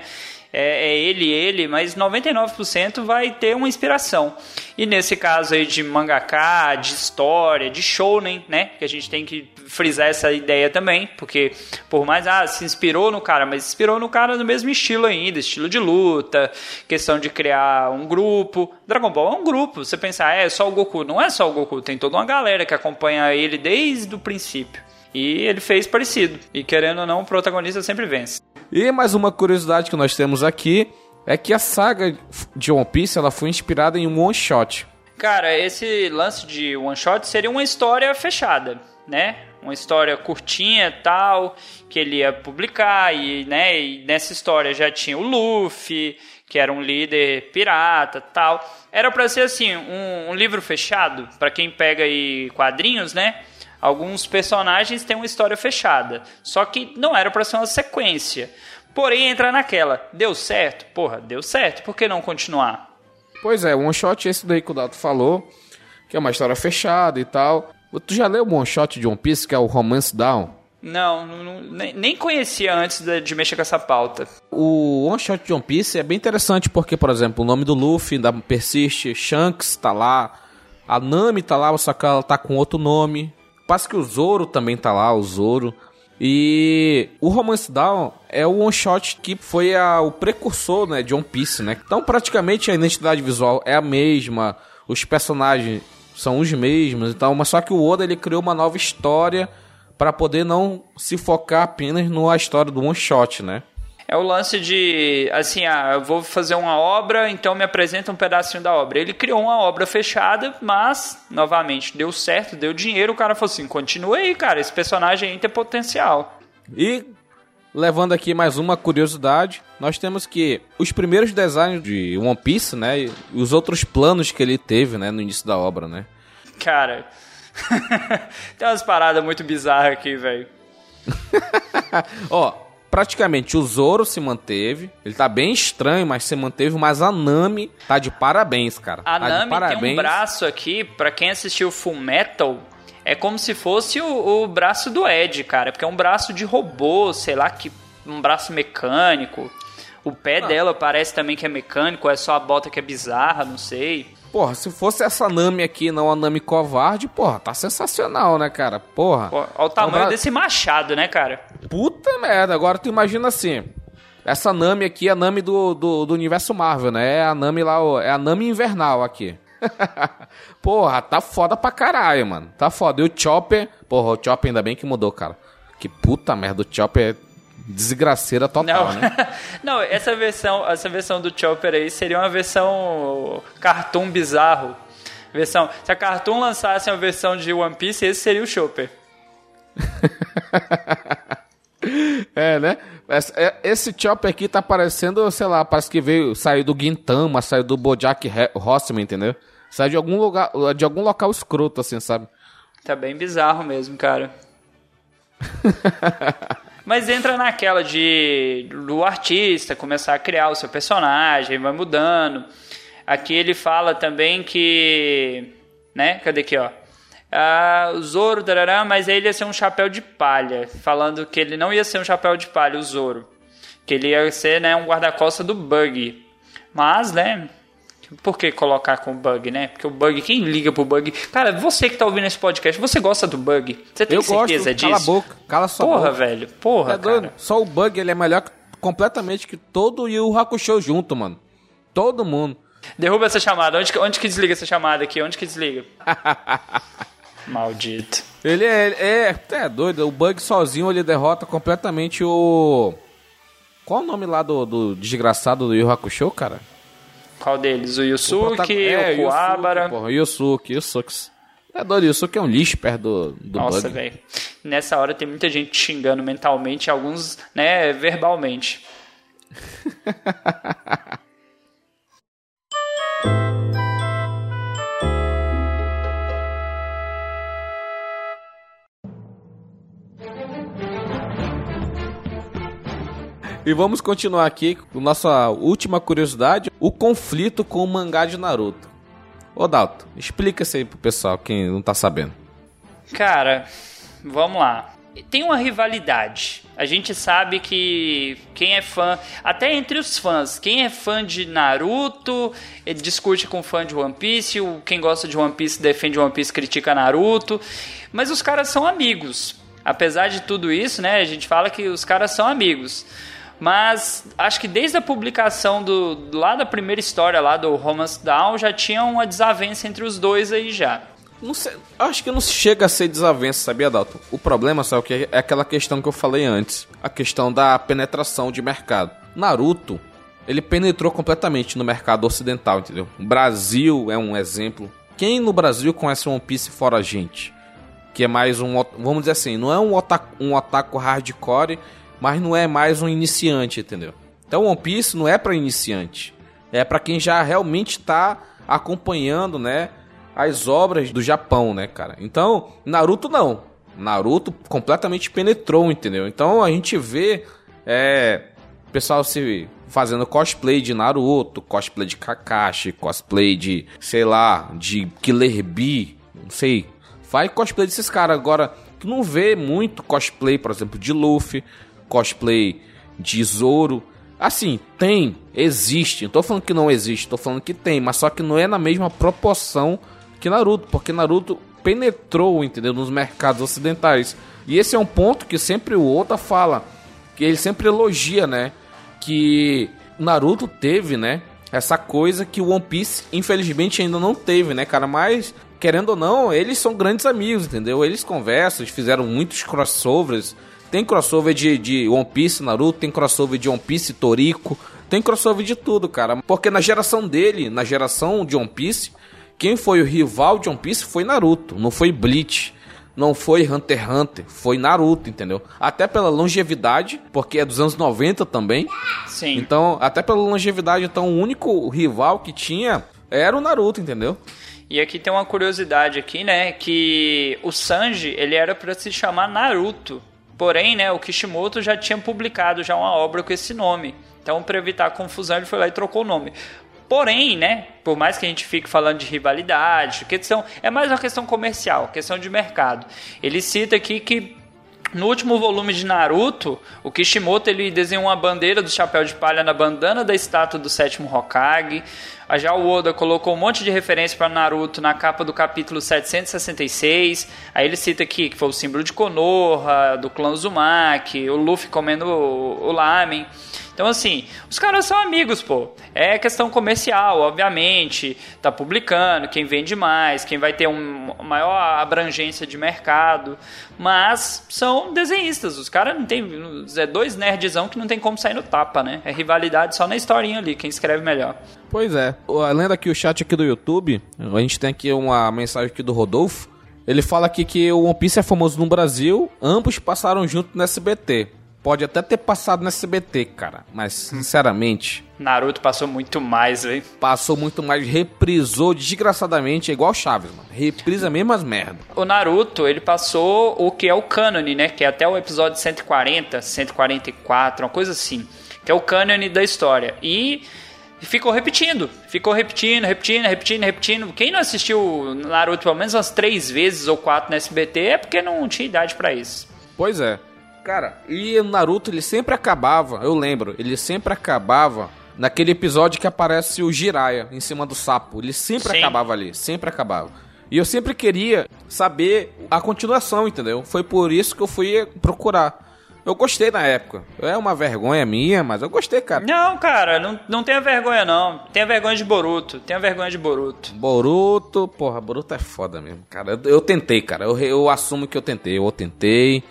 é, é ele, ele, mas 99% vai ter uma inspiração. E nesse caso aí de mangaká, de história, de shounen, né? Que a gente tem que frisar essa ideia também, porque por mais, ah, se inspirou no cara, mas inspirou no cara no mesmo estilo ainda, estilo de luta, questão de criar um grupo. Dragon Ball é um grupo, você pensar, ah, é só o Goku. Não é só o Goku, tem toda uma galera que acompanha ele desde o princípio. E ele fez parecido. E querendo ou não, o protagonista sempre vence. E mais uma curiosidade que nós temos aqui é que a saga de One Piece ela foi inspirada em um one shot. Cara, esse lance de one shot seria uma história fechada, né? Uma história curtinha tal, que ele ia publicar e, né, e nessa história já tinha o Luffy, que era um líder pirata, tal. Era para ser assim, um, um livro fechado, para quem pega aí quadrinhos, né? Alguns personagens têm uma história fechada, só que não era para ser uma sequência. Porém, entra naquela, deu certo? Porra, deu certo, por que não continuar? Pois é, one shot esse daí que o Dato falou, que é uma história fechada e tal. Tu já leu o one shot de One Piece, que é o Romance Down? Não, não nem conhecia antes de, mexer com essa pauta. O One Shot de One Piece é bem interessante porque, por exemplo, o nome do Luffy da persiste, Shanks tá lá, a Nami tá lá, só que ela tá com outro nome. Parece que o Zoro também tá lá, o Zoro. E o Romance Down é o one shot que foi a, o precursor né, de One Piece, né? Então praticamente a identidade visual é a mesma, os personagens são os mesmos, então, mas só que o Oda ele criou uma nova história para poder não se focar apenas na história do one shot, né? É o lance de, assim, ah, eu vou fazer uma obra, então me apresenta um pedacinho da obra. Ele criou uma obra fechada, mas, novamente, deu certo, deu dinheiro, o cara falou assim, continua aí, cara, esse personagem aí tem potencial. E, levando aqui mais uma curiosidade, nós temos que os primeiros designs de One Piece, né, e os outros planos que ele teve, né, no início da obra, né. Cara, tem umas paradas muito bizarras aqui, velho. Ó, praticamente o Zoro se manteve. Ele tá bem estranho, mas se manteve. Mas a Nami tá de parabéns, cara. A tá Nami parabéns. tem um braço aqui, pra quem assistiu Full Metal, é como se fosse o, o, braço do Ed, cara. Porque é um braço de robô, sei lá, que um braço mecânico. O pé ah. dela parece também que é mecânico, é só a bota que é bizarra, não sei. Porra, se fosse essa Nami aqui, não a Nami covarde, porra, tá sensacional, né, cara? Porra. Olha o tamanho Bra... desse machado, né, cara? Puta merda, agora tu imagina assim. Essa Nami aqui é a Nami do, do, do universo Marvel, né? É a Nami lá, é a Nami invernal aqui. porra, tá foda pra caralho, mano. Tá foda. E o Chopper, porra, o Chopper ainda bem que mudou, cara. Que puta merda, o Chopper é desgraceira total, não. né? não, essa versão, essa versão do Chopper aí seria uma versão cartoon bizarro. Versão, se a Cartoon lançasse uma versão de One Piece, esse seria o Chopper. é, né? É, esse Chopper aqui tá parecendo, sei lá, parece que veio, saiu do Gintama, saiu do Bojack Horseman, entendeu? Saiu de algum lugar, de algum local escroto, assim, sabe? Tá bem bizarro mesmo, cara. Mas entra naquela de do artista começar a criar o seu personagem, vai mudando. Aqui ele fala também que. Né? Cadê aqui, ó? Ah, o Zoro, tarará, mas ele ia ser um chapéu de palha. Falando que ele não ia ser um chapéu de palha, o Zoro. Que ele ia ser né, um guarda-costas do Bug. Mas, né? Por que colocar com bug, né? Porque o bug, quem liga pro bug? Cara, você que tá ouvindo esse podcast, você gosta do bug? Você tem Eu certeza gosto. disso? Cala a boca, cala sua porra, boca. Porra, velho, porra, é cara. Só o bug, ele é melhor completamente que todo o Yu Hakusho junto, mano. Todo mundo. Derruba essa chamada. Onde, onde que desliga essa chamada aqui? Onde que desliga? Maldito. Ele é, é, é doido. O bug sozinho ele derrota completamente o. Qual o nome lá do, do desgraçado do Yu Hakusho, cara? Qual deles? O Yusuke, o, é, o Kuabara. Porra, Yusuke, Yusuke. É do Yusuke é um lixo perto do, do Nossa, velho. Nessa hora tem muita gente xingando mentalmente, alguns, né, verbalmente. E vamos continuar aqui com nossa última curiosidade, o conflito com o mangá de Naruto. Ô Dalton, explica isso aí pro pessoal, quem não tá sabendo. Cara, vamos lá. Tem uma rivalidade. A gente sabe que quem é fã, até entre os fãs, quem é fã de Naruto, discute com fã de One Piece, quem gosta de One Piece defende One Piece, critica Naruto, mas os caras são amigos. Apesar de tudo isso, né, a gente fala que os caras são amigos. Mas acho que desde a publicação do lá da primeira história lá do Romance Down já tinha uma desavença entre os dois aí já. Sei, acho que não chega a ser desavença, sabia, Dalton? O problema, o que é? É aquela questão que eu falei antes. A questão da penetração de mercado. Naruto, ele penetrou completamente no mercado ocidental, entendeu? O Brasil é um exemplo. Quem no Brasil conhece One Piece fora a gente? Que é mais um, vamos dizer assim, não é um otaku, um otaku hardcore mas não é mais um iniciante, entendeu? Então One Piece não é para iniciante, é para quem já realmente está acompanhando, né, as obras do Japão, né, cara? Então, Naruto não. Naruto completamente penetrou, entendeu? Então a gente vê é, pessoal se fazendo cosplay de Naruto, cosplay de Kakashi, cosplay de, sei lá, de Killer Bee, não sei. Faz cosplay desses caras. Agora, tu não vê muito cosplay, por exemplo, de Luffy, cosplay de Zoro. Assim, tem, existe. Não tô falando que não existe, tô falando que tem, mas só que não é na mesma proporção que Naruto, porque Naruto penetrou, entendeu, nos mercados ocidentais. E esse é um ponto que sempre o Oda fala, que ele sempre elogia, né, que Naruto teve, né, essa coisa que o One Piece infelizmente ainda não teve, né, cara, mas querendo ou não, eles são grandes amigos, entendeu? Eles conversam, eles fizeram muitos crossovers tem crossover de, de One Piece Naruto, tem crossover de One Piece Toriko, tem crossover de tudo, cara. Porque na geração dele, na geração de One Piece, quem foi o rival de One Piece foi Naruto, não foi Bleach. Não foi Hunter x Hunter, foi Naruto, entendeu? Até pela longevidade, porque é dos anos 90 também. Sim. Então, até pela longevidade, então o único rival que tinha era o Naruto, entendeu? E aqui tem uma curiosidade aqui, né, que o Sanji, ele era para se chamar Naruto. Porém, né, o Kishimoto já tinha publicado já uma obra com esse nome. Então, para evitar confusão, ele foi lá e trocou o nome. Porém, né, por mais que a gente fique falando de rivalidade, questão, é mais uma questão comercial, questão de mercado. Ele cita aqui que no último volume de Naruto, o Kishimoto ele desenhou uma bandeira do chapéu de palha na bandana da estátua do sétimo Hokage. Já o Oda colocou um monte de referência para Naruto na capa do capítulo 766. Aí ele cita aqui que foi o símbolo de Konoha, do clã Uzumaki, o Luffy comendo o, o lamen. Então, assim, os caras são amigos, pô. É questão comercial, obviamente. Tá publicando, quem vende mais, quem vai ter um, uma maior abrangência de mercado. Mas são desenhistas. Os caras não tem. É dois nerdzão que não tem como sair no tapa, né? É rivalidade só na historinha ali, quem escreve melhor. Pois é. Lendo aqui o chat aqui do YouTube, a gente tem aqui uma mensagem aqui do Rodolfo. Ele fala aqui que o One Piece é famoso no Brasil, ambos passaram junto no SBT. Pode até ter passado no SBT, cara. Mas, sinceramente. Naruto passou muito mais, velho. Passou muito mais, reprisou desgraçadamente, é igual Chaves, mano. Reprisa mesmo as merda. O Naruto, ele passou o que é o cânone, né? Que é até o episódio 140, 144, uma coisa assim. Que é o cânone da história. E ficou repetindo, ficou repetindo, repetindo, repetindo, repetindo. Quem não assistiu Naruto pelo menos umas três vezes ou quatro no SBT é porque não tinha idade para isso. Pois é. Cara, e o Naruto ele sempre acabava, eu lembro, ele sempre acabava naquele episódio que aparece o Jiraiya em cima do sapo. Ele sempre Sim. acabava ali, sempre acabava. E eu sempre queria saber a continuação, entendeu? Foi por isso que eu fui procurar. Eu gostei na época. É uma vergonha minha, mas eu gostei, cara. Não, cara, não, não tenha vergonha, não. Tenha vergonha de Boruto. Tenha vergonha de Boruto. Boruto, porra, Boruto é foda mesmo, cara. Eu, eu tentei, cara. Eu, eu assumo que eu tentei. Eu tentei.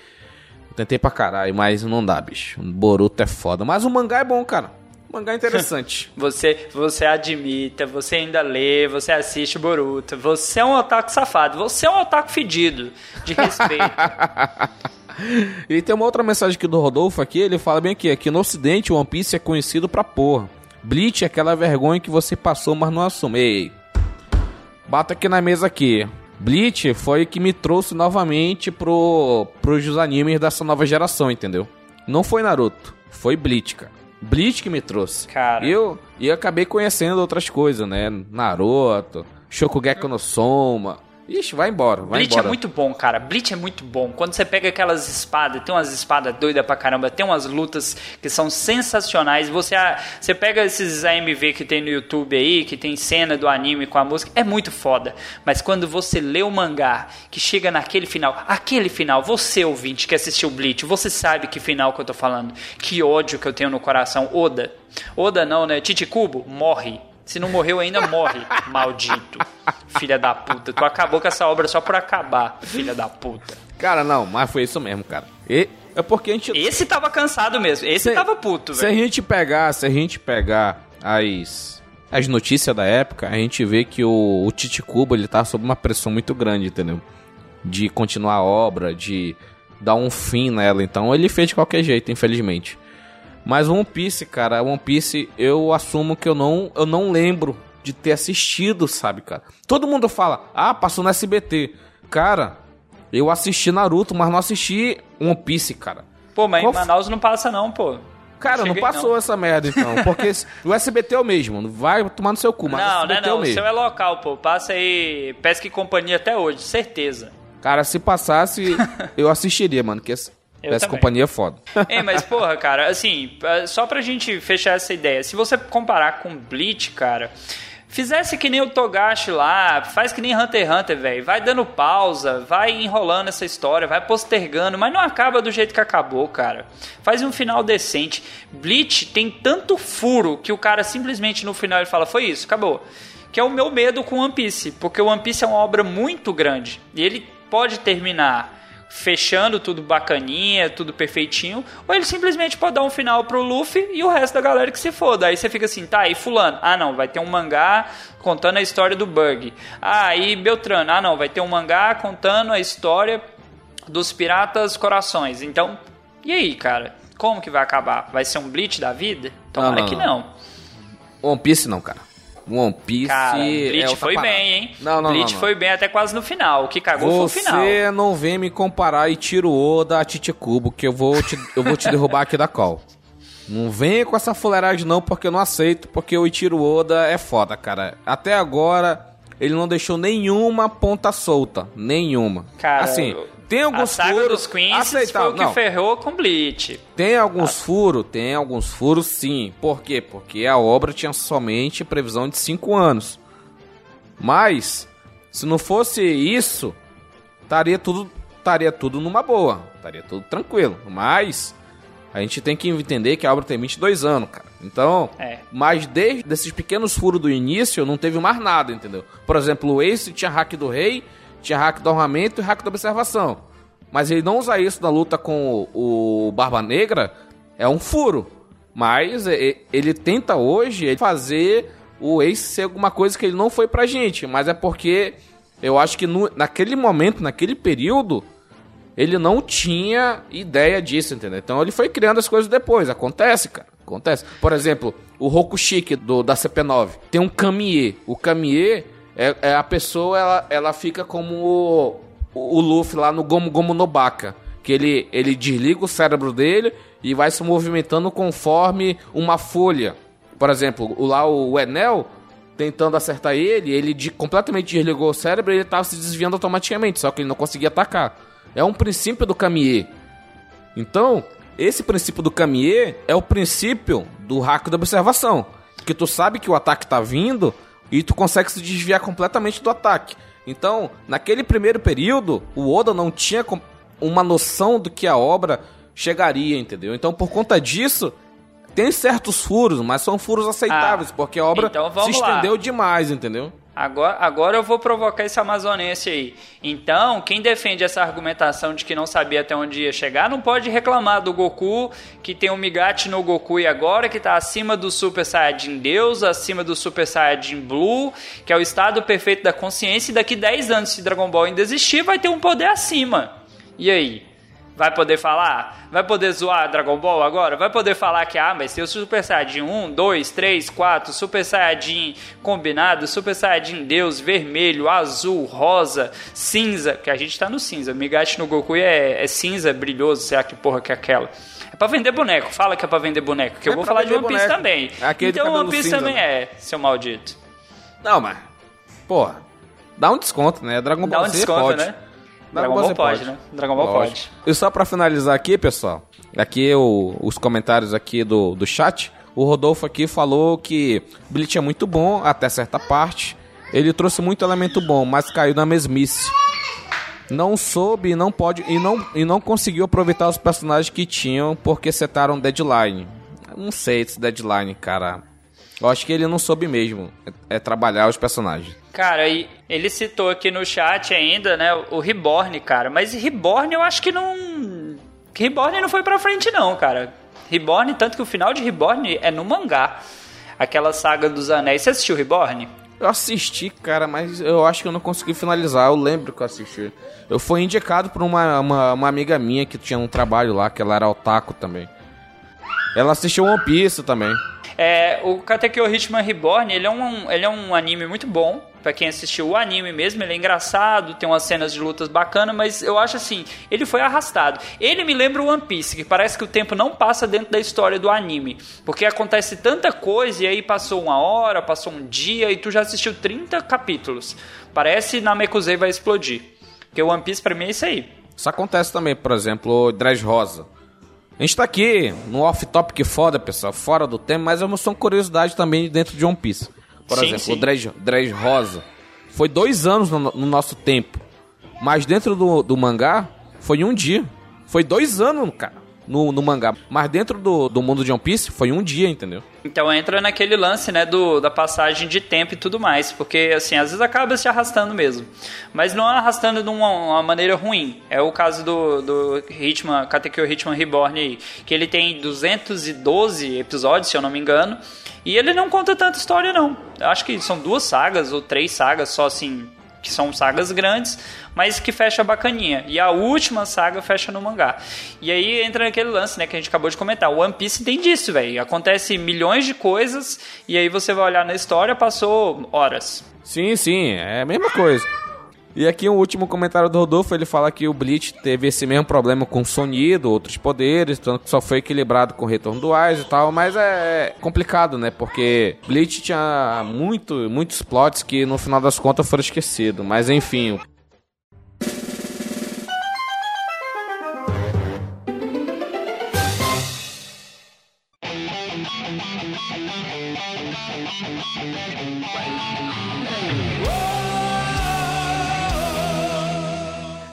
Tentei pra caralho, mas não dá, bicho. Boruto é foda. Mas o mangá é bom, cara. O mangá é interessante. você, você admita, você ainda lê, você assiste Boruto. Você é um otaku safado. Você é um otaku fedido. De respeito. e tem uma outra mensagem aqui do Rodolfo aqui. Ele fala bem aqui: aqui no ocidente, One Piece é conhecido pra porra. Bleach é aquela vergonha que você passou, mas não assume. Ei, bata aqui na mesa aqui. Bleach foi que me trouxe novamente pro, pros animes dessa nova geração, entendeu? Não foi Naruto. foi Bleach, cara. Bleach que me trouxe. Cara. E eu, e eu acabei conhecendo outras coisas, né? Naruto, Shokugeki no Soma. Ixi, vai embora, vai Bleach embora. é muito bom, cara. Bleach é muito bom. Quando você pega aquelas espadas, tem umas espadas doidas pra caramba, tem umas lutas que são sensacionais. Você, você pega esses AMV que tem no YouTube aí, que tem cena do anime com a música, é muito foda. Mas quando você lê o mangá, que chega naquele final, aquele final, você ouvinte que assistiu Bleach, você sabe que final que eu tô falando. Que ódio que eu tenho no coração. Oda. Oda não, né? Titicubo, morre. Se não morreu ainda, morre. Maldito. Filha da puta. Tu acabou com essa obra só por acabar, filha da puta. Cara, não, mas foi isso mesmo, cara. E é porque a gente. Esse tava cansado mesmo. Esse Se- tava puto, Se a velho. gente pegar, se a gente pegar as as notícias da época, a gente vê que o, o Tite Kubo, ele tá sob uma pressão muito grande, entendeu? De continuar a obra, de dar um fim nela. Então ele fez de qualquer jeito, infelizmente. Mas One Piece, cara, One Piece, eu assumo que eu não, eu não lembro de ter assistido, sabe, cara? Todo mundo fala, ah, passou no SBT. Cara, eu assisti Naruto, mas não assisti One Piece, cara. Pô, mas Qual em Manaus não passa não, pô. Cara, não passou não. essa merda então. Porque o SBT é o mesmo. Vai tomar no seu cu, mas o Não, não é SBT é não. o O mesmo. seu é local, pô. Passa aí Pesca e Companhia até hoje, certeza. Cara, se passasse, eu assistiria, mano. Que Eu essa também. companhia é foda. Ei, mas porra, cara, assim, eh, só pra gente fechar essa ideia, se você comparar com Bleach, cara, fizesse que nem o Togashi lá, faz que nem Hunter x Hunter, velho, vai dando pausa, vai enrolando essa história, vai postergando, mas não acaba do jeito que acabou, cara. Faz um final decente. Bleach tem tanto furo que o cara simplesmente no final ele fala, foi isso, acabou. Que é o meu medo com One Piece, porque o One Piece é uma obra muito grande e ele pode terminar fechando tudo bacaninha, tudo perfeitinho, ou ele simplesmente pode dar um final pro Luffy e o resto da galera que se foda. Aí você fica assim, tá, e fulano? Ah, não, vai ter um mangá contando a história do Bug. Ah, e Beltrano? Ah, não, vai ter um mangá contando a história dos Piratas Corações. Então, e aí, cara? Como que vai acabar? Vai ser um Bleach da vida? Tomara não, que não. não. One Piece não, cara. One Piece. Cara, é Bleach outra foi parada. bem, hein? Não, não, Bleach não, não. foi bem até quase no final. O que cagou foi o final. Você não vem me comparar Itiro Oda a Tite Kubo, que eu vou te, eu vou te derrubar aqui da call. Não venha com essa fuleiragem não, porque eu não aceito, porque o Itiro Oda é foda, cara. Até agora, ele não deixou nenhuma ponta solta. Nenhuma. Cara, assim, tem a alguns saga furos dos foi o que Não, ferrou com Bleach. Tem alguns furos? Tem alguns furos sim. Por quê? Porque a obra tinha somente previsão de 5 anos. Mas, se não fosse isso, estaria tudo, estaria tudo numa boa. Estaria tudo tranquilo. Mas, a gente tem que entender que a obra tem 22 anos, cara. Então, É. mas desde esses pequenos furos do início, não teve mais nada, entendeu? Por exemplo, o Ace tinha hack do rei, tinha hack do armamento e hack da observação. Mas ele não usa isso na luta com o, Barba Negra, é um furo. Mas e- ele tenta hoje fazer o Ace ser alguma coisa que ele não foi pra gente. Mas é porque eu acho que no- naquele momento, naquele período, ele não tinha ideia disso, entendeu? Então ele foi criando as coisas depois. Acontece, cara. Acontece. Por exemplo, o Rokushiki do, da CP9 tem um Kamiê. O Kamiê é, é a pessoa, ela, ela fica como o, o Luffy lá no Gomu Gomu no Baka. Que ele, ele desliga o cérebro dele e vai se movimentando conforme uma folha. Por exemplo, o, lá o Enel tentando acertar ele, ele de, completamente desligou o cérebro e ele tava se desviando automaticamente, só que ele não conseguia atacar. É um princípio do Kamiê. Então, esse princípio do Kamiê é o princípio do hack da observação. Que tu sabe que o ataque tá vindo e tu consegue se desviar completamente do ataque. Então, naquele primeiro período, o Oda não tinha uma noção do que a obra chegaria, entendeu? Então, por conta disso, tem certos furos, mas são furos aceitáveis, Ah, porque a obra então se lá. estendeu demais, entendeu? Agora, agora eu vou provocar esse amazonense aí. Então, quem defende essa argumentação de que não sabia até onde ia chegar, não pode reclamar do Goku, que tem um Migate no Goku e agora, que tá acima do Super Saiyajin Deus, acima do Super Saiyajin Blue, que é o estado perfeito da consciência, e daqui 10 anos, se Dragon Ball ainda existir, vai ter um poder acima. E aí? Vai poder falar? Vai poder zoar Dragon Ball agora? Vai poder falar que, ah, mas tem o Super Saiyajin 1, 2, 3, 4, Super Saiyajin combinado, Super Saiyajin Deus, vermelho, azul, rosa, cinza, que a gente tá no cinza. Migashi no Goku é, é cinza, brilhoso, sei lá que porra que é aquela. É pra vender boneco, fala que é pra vender boneco, que É eu vou falar de One Piece boneco. também. É aquele então cabelo One Piece cinza, também né? é, seu maldito. Não, mas. Porra. Dá um desconto, né? Dragon Dá Ball um Z desconto, pode. né? Dragon Ball Z pode, né? Dragon Ball pode. Lógico. E só pra finalizar aqui, pessoal, aqui o- os comentários aqui do, do chat, o Rodolfo aqui falou que Bleach é muito bom até certa parte. Ele trouxe muito elemento bom, mas caiu na mesmice. Não soube e não pode e não, e não conseguiu aproveitar os personagens que tinham porque setaram deadline. Eu Não sei esse deadline, cara. Eu acho que ele não soube mesmo é, é trabalhar os personagens. Cara, e ele citou aqui no chat ainda, né, o Reborn, cara. Mas Reborn eu acho que não. Reborn não foi pra frente, não, cara. Reborn, tanto que o final de Reborn é no mangá. Aquela saga dos anéis. Você assistiu Reborn? Eu assisti, cara, mas eu acho que eu não consegui finalizar. Eu lembro que eu assisti. Eu fui indicado por uma, uma, uma amiga minha que tinha um trabalho lá, que ela era otaku também. Ela assistiu One Piece também. É, o Katekyo Hitman Reborn, ele é, um, ele é um anime muito bom. Pra quem assistiu o anime mesmo, ele é engraçado, tem umas cenas de lutas bacanas, mas eu acho assim, ele foi arrastado. Ele me lembra o One Piece, que parece que o tempo não passa dentro da história do anime. Porque acontece tanta coisa e aí passou uma hora, passou um dia e tu já assistiu 30 capítulos. Parece Namekusei vai explodir. Porque o One Piece pra mim é isso aí. Isso acontece também, por exemplo, Dress Rosa. A gente tá aqui no off-topic foda, pessoal, fora do tema, mas é uma só curiosidade também dentro de One Piece. Por Sim, exemplo, sim. o Dress, Dress Rosa foi dois anos no, no nosso tempo, mas dentro do, do mangá foi um dia. Foi dois anos, cara, no, no mangá. Mas dentro do, do mundo de One Piece foi um dia, entendeu? Então entra naquele lance, né, do, da passagem de tempo e tudo mais, porque assim, às vezes acaba se arrastando mesmo, mas não arrastando de uma, uma maneira ruim. É o caso do, do Hitman, Katekyo Hitman Reborn aí, que ele tem 212 episódios, se eu não me engano, e ele não conta tanta história não. Eu acho que são duas sagas ou três sagas só assim, que são sagas grandes, mas que fecha bacaninha. E a última saga fecha no mangá. E aí entra naquele lance, né, que a gente acabou de comentar. O One Piece tem disso, velho. Acontece milhões de coisas e aí você vai olhar na história, passou horas. Sim, sim, é a mesma coisa. E aqui o último comentário do Rodolfo, ele fala que o Bleach teve esse mesmo problema com sonido, outros poderes, tanto que só foi equilibrado com o retorno do Ice e tal, mas é complicado, né? Porque Bleach tinha muito, muitos plots que no final das contas foram esquecidos, mas enfim.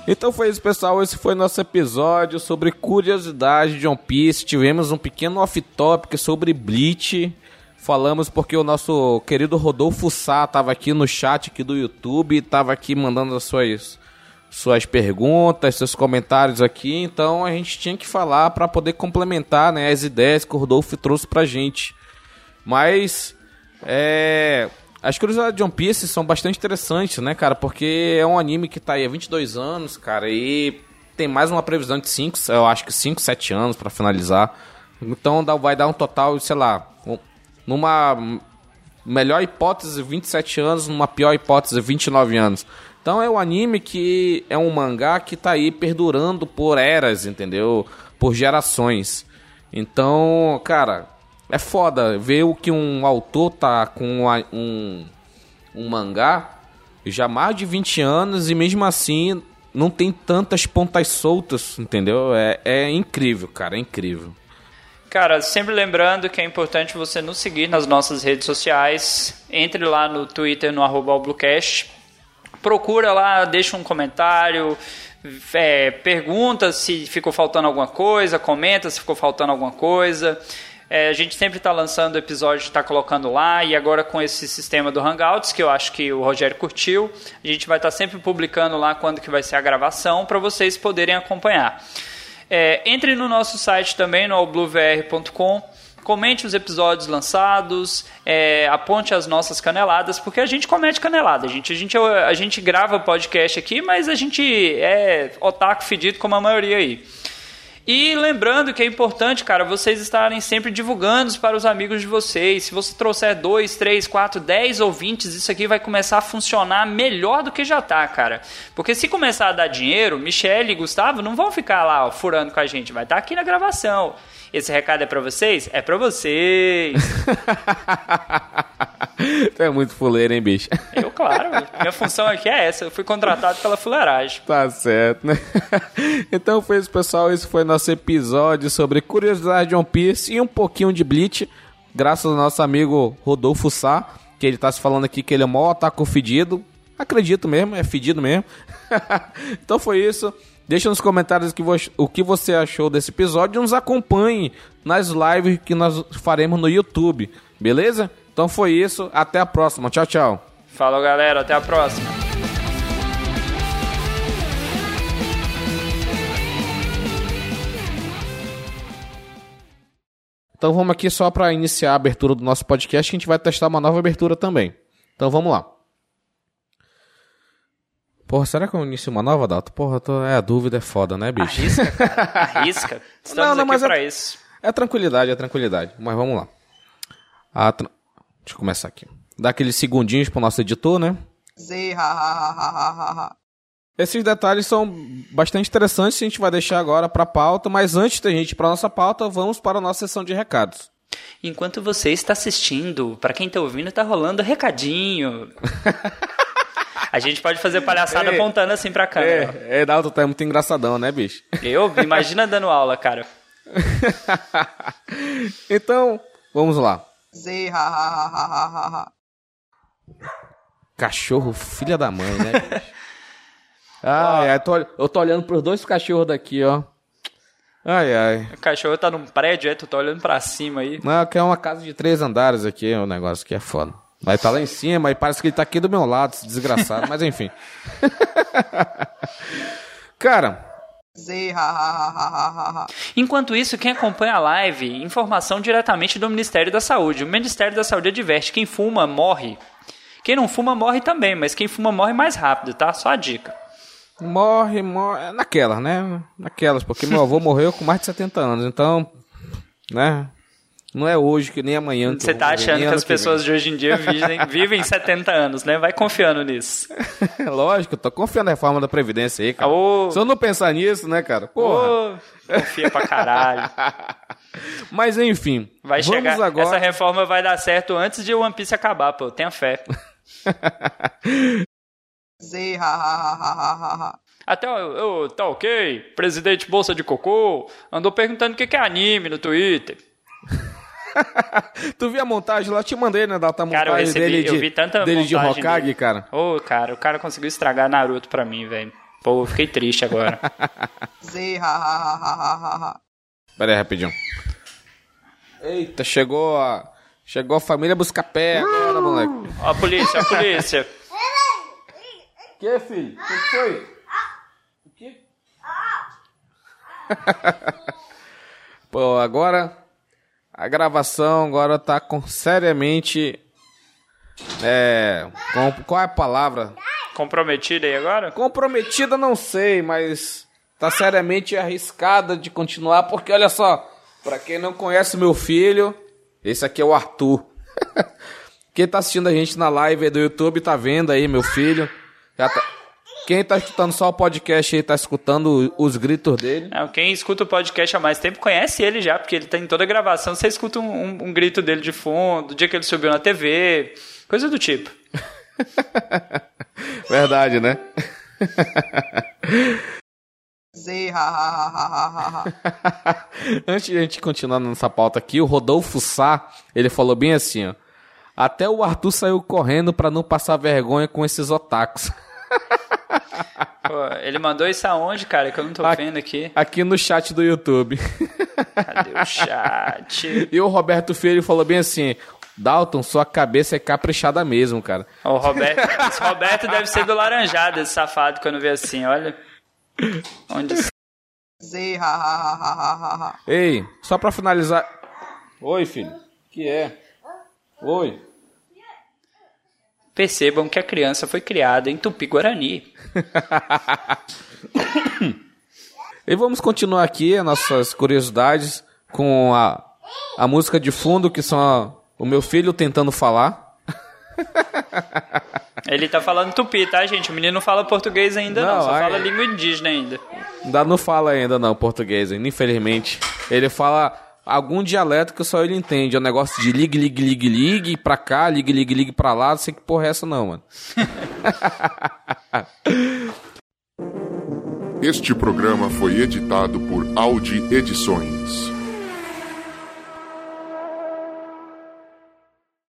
Então foi isso, pessoal. Esse foi nosso episódio sobre curiosidade de One Piece. Tivemos um pequeno off-topic sobre Bleach. Falamos porque o nosso querido Rodolfo Sá estava aqui no chat aqui do YouTube, estava aqui mandando as suas, suas perguntas, seus comentários aqui. Então a gente tinha que falar para poder complementar né, as ideias que o Rodolfo trouxe pra gente. Mas é, as curiosidades de One Piece são bastante interessantes, né, cara? Porque é um anime que tá aí há 22 anos, cara, e tem mais uma previsão de 5, eu acho que 5, 7 anos pra finalizar. Então dá- vai dar um total, sei lá, um- numa melhor hipótese 27 anos, numa pior hipótese 29 anos. Então é um anime que é um mangá que tá aí perdurando por eras, entendeu? Por gerações. Então, cara, é foda ver o que um autor tá com um, um mangá já há mais de 20 anos e mesmo assim não tem tantas pontas soltas, entendeu? É, é incrível, cara, é incrível. Cara, sempre lembrando que é importante você nos seguir nas nossas redes sociais. Entre lá no Twitter, no arroba. Procura lá, deixa um comentário, é, pergunta se ficou faltando alguma coisa, comenta se ficou faltando alguma coisa. É, a gente sempre está lançando episódio, está colocando lá, e agora com esse sistema do Hangouts, que eu acho que o Rogério curtiu, a gente vai estar sempre publicando lá quando que vai ser a gravação, para vocês poderem acompanhar. É, entre no nosso site também, no allbluevr.com. Comente os episódios lançados, é, aponte as nossas caneladas, porque a gente comete canelada. Gente, a, gente, a gente grava podcast aqui, mas a gente é otaku fedido como a maioria aí. E lembrando que é importante, cara, vocês estarem sempre divulgando para os amigos de vocês. Se você trouxer dois, três, quatro, dez ouvintes, isso aqui vai começar a funcionar melhor do que já tá, cara. Porque se começar a dar dinheiro, Michele e Gustavo não vão ficar lá ó, furando com a gente, vai estar tá aqui na gravação. Esse recado é para vocês? É para vocês. tu é muito fuleiro, hein, bicho? Eu, claro. Minha função aqui é essa. Eu fui contratado pela fuleiragem. Tá certo, né? Então foi isso, pessoal. Esse foi nosso episódio sobre curiosidade de One Piece e um pouquinho de Bleach. Graças ao nosso amigo Rodolfo Sá, que ele tá se falando aqui que ele é o maior otaku fedido. Acredito mesmo, é fedido mesmo. então foi isso. Deixa nos comentários o que você achou desse episódio e nos acompanhe nas lives que nós faremos no YouTube, beleza? Então foi isso, até a próxima. Tchau, tchau. Falou, galera, até a próxima. Então vamos aqui só para iniciar a abertura do nosso podcast, que a gente vai testar uma nova abertura também. Então vamos lá. Porra, será que eu inicio uma nova data? Porra, tô... é, a dúvida é foda, né, bicho? Arrisca, cara. Arrisca. Estamos não, não, aqui pra é, isso. É tranquilidade, é tranquilidade. Mas vamos lá. A tra... Deixa eu começar aqui. Dá aqueles segundinhos pro nosso editor, né? Esses detalhes são bastante interessantes, a gente vai deixar agora para pauta, mas antes da gente ir para nossa pauta, vamos para a nossa sessão de recados. Enquanto você está assistindo, para quem está ouvindo, está rolando recadinho. A gente pode fazer palhaçada é, apontando assim pra câmera. É, é Dalton, tá é muito engraçadão, né, bicho? Eu? Imagina dando aula, cara. então, vamos lá. Cachorro, filha da mãe, né, bicho? Ai, ai, tô, eu tô olhando pros dois cachorros daqui, ó. Ai, ai. O cachorro tá num prédio, é? Tu tá olhando pra cima aí. Não, que é uma casa de três andares aqui, o negócio aqui é foda. Vai estar tá lá em cima e parece que ele tá aqui do meu lado, esse desgraçado, mas enfim. Cara. Enquanto isso, quem acompanha a live, informação diretamente do Ministério da Saúde. O Ministério da Saúde adverte: quem fuma morre. Quem não fuma morre também, mas quem fuma morre mais rápido, tá? Só a dica. Morre, morre. Naquelas, né? Naquelas, porque meu avô morreu com mais de 70 anos, então. Né? Não é hoje que nem amanhã. Você tá achando que as pessoas de hoje em dia vivem, vivem 70 anos, né? Vai confiando nisso. Lógico, eu tô confiando na reforma da Previdência aí, cara. Se eu não pensar nisso, né, cara? Porra. Confia pra caralho. Mas enfim. Vai chegar. Agora... Essa reforma vai dar certo antes de One Piece acabar, pô. Tenha fé. Até o. Tá ok. Presidente Bolsa de Cocô andou perguntando o que é anime no Twitter. tu viu a montagem lá? Eu te mandei, né? Da montagem cara, eu recebi, dele de, eu vi tanta dele de Hokage, dele. cara. Ô, oh, cara, o cara conseguiu estragar Naruto pra mim, velho. Pô, eu fiquei triste agora. Pera aí, rapidinho. Eita, chegou a... Chegou a família buscar pé agora, moleque. Ó a polícia, a polícia. que, filho? O que foi? O que? Pô, agora a gravação agora tá com seriamente. É. Com, qual é a palavra? Comprometida aí agora? Comprometida não sei, mas tá seriamente arriscada de continuar, porque olha só, para quem não conhece meu filho, esse aqui é o Arthur. quem tá assistindo a gente na live do YouTube tá vendo aí meu filho. Já tá, quem tá escutando só o podcast aí tá escutando os gritos dele. Não, quem escuta o podcast há mais tempo conhece ele já, porque ele tá em toda a gravação. Você escuta um, um, um grito dele de fundo, do dia que ele subiu na TV, coisa do tipo. Verdade, né? Antes de a gente continuar nessa pauta aqui, o Rodolfo Sá, ele falou bem assim, ó. Até o Arthur saiu correndo para não passar vergonha com esses otakus. Pô, ele mandou isso aonde, cara? Que eu não tô aqui, vendo aqui. Aqui no chat do YouTube. Cadê o chat? E o Roberto Filho falou bem assim: Dalton, sua cabeça é caprichada mesmo, cara. O Roberto, esse Roberto deve ser do laranjado, esse safado, quando vê assim, olha. Onde. Ei, só pra finalizar. Oi, filho. Que é? Oi. Percebam que a criança foi criada em Tupi-Guarani. E vamos continuar aqui as nossas curiosidades com a, a música de fundo, que são a, o meu filho tentando falar. Ele tá falando tupi, tá, gente? O menino não fala português ainda, não, não só ai... fala língua indígena ainda. Ainda não fala ainda, não, português, ainda, infelizmente. Ele fala algum dialeto que só ele entende. É um negócio de ligue, ligue, ligue, ligue pra cá, ligue, ligue, ligue pra lá. Não sei que porra é essa, não, mano. este programa foi editado por Audi Edições.